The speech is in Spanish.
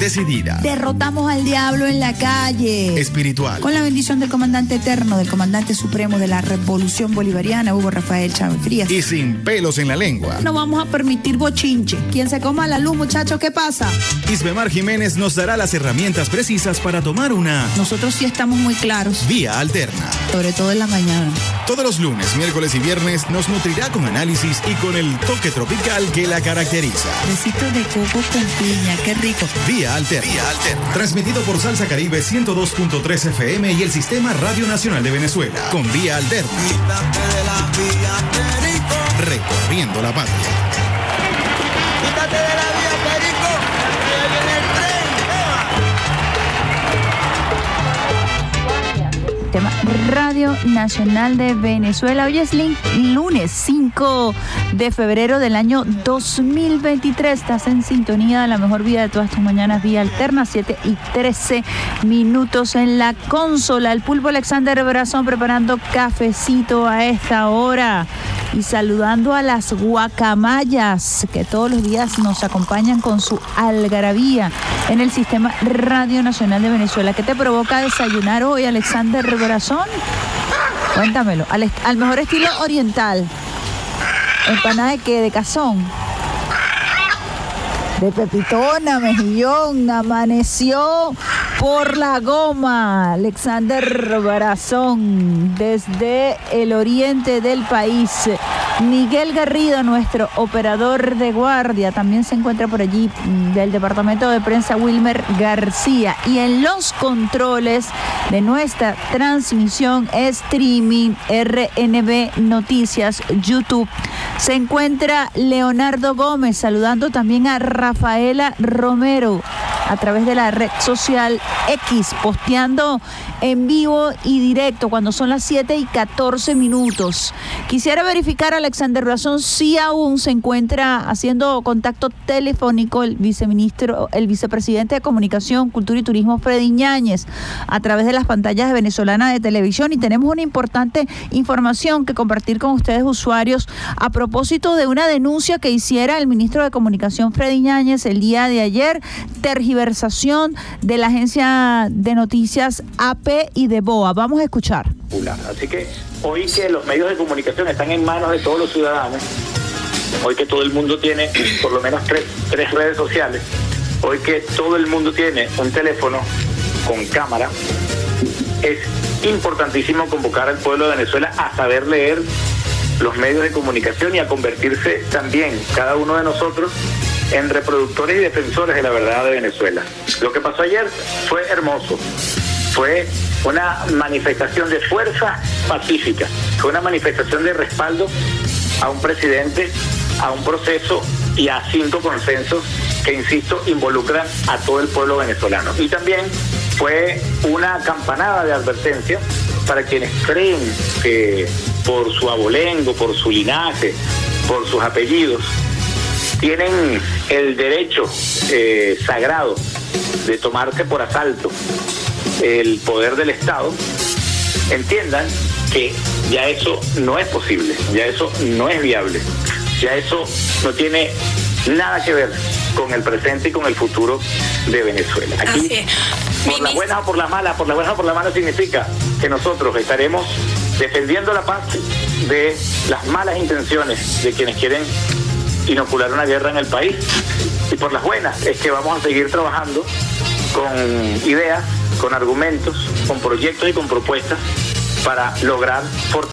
decidida, Derrotamos al diablo en la calle. espiritual, Con la bendición del comandante eterno, del comandante supremo de la Revolución Bolivariana, Hugo Rafael Chávez Frías. y sin pelos en la lengua. No vamos a permitir bochinche. Quien se coma la luz, muchachos, ¿qué pasa? Isbemar Jiménez nos dará las herramientas precisas para tomar una Nosotros sí estamos muy claros, vía alterna. sobre todo en la mañana. Todos los lunes, miércoles y viernes nos nutrirá con análisis y con el toque tropical que la caracteriza. Besitos de coco con piña, qué rico. Vía Alterna. Transmitido por Salsa Caribe 102.3 FM y el Sistema Radio Nacional de Venezuela. Con Vía Alterna. Recorriendo la patria. Radio Nacional de Venezuela. Hoy es lunes 5 de febrero del año 2023. Estás en sintonía de la mejor vida de todas tus mañanas, vía alterna, 7 y 13 minutos en la consola. El pulpo Alexander Brazón preparando cafecito a esta hora. Y saludando a las guacamayas que todos los días nos acompañan con su algarabía en el sistema Radio Nacional de Venezuela. ¿Qué te provoca desayunar hoy, Alexander Brazón? Cuéntamelo. Al mejor estilo oriental. ¿Empanada de qué? ¿De cazón? De pepitona, mejillón, amaneció por la goma. Alexander Barazón, desde el oriente del país. Miguel Garrido, nuestro operador de guardia, también se encuentra por allí mm, del departamento de prensa Wilmer García. Y en los controles de nuestra transmisión streaming RNB Noticias YouTube se encuentra Leonardo Gómez saludando también a Rafaela Romero a través de la red social X, posteando en vivo y directo cuando son las 7 y 14 minutos. Quisiera verificar, Alexander Razón, si aún se encuentra haciendo contacto telefónico el viceministro, el vicepresidente de Comunicación, Cultura y Turismo, Freddy Ñáñez, a través de las pantallas de venezolana de televisión. Y tenemos una importante información que compartir con ustedes, usuarios, a propósito de una denuncia que hiciera el ministro de Comunicación, Freddy Ñáñez, el día de ayer, de la agencia de noticias AP y de BOA. Vamos a escuchar. Así que hoy que los medios de comunicación están en manos de todos los ciudadanos, hoy que todo el mundo tiene por lo menos tres, tres redes sociales, hoy que todo el mundo tiene un teléfono con cámara, es importantísimo convocar al pueblo de Venezuela a saber leer los medios de comunicación y a convertirse también cada uno de nosotros en reproductores y defensores de la verdad de Venezuela. Lo que pasó ayer fue hermoso, fue una manifestación de fuerza pacífica, fue una manifestación de respaldo a un presidente, a un proceso y a cinco consensos que, insisto, involucran a todo el pueblo venezolano. Y también fue una campanada de advertencia para quienes creen que por su abolengo, por su linaje, por sus apellidos, tienen el derecho eh, sagrado de tomarse por asalto el poder del Estado, entiendan que ya eso no es posible, ya eso no es viable, ya eso no tiene nada que ver con el presente y con el futuro de Venezuela. Aquí, Así por las buenas o por las malas, por las buenas o por las malas significa que nosotros estaremos defendiendo la paz de las malas intenciones de quienes quieren inocular una guerra en el país. Y por las buenas es que vamos a seguir trabajando con ideas, con argumentos, con proyectos y con propuestas para lograr fortalecer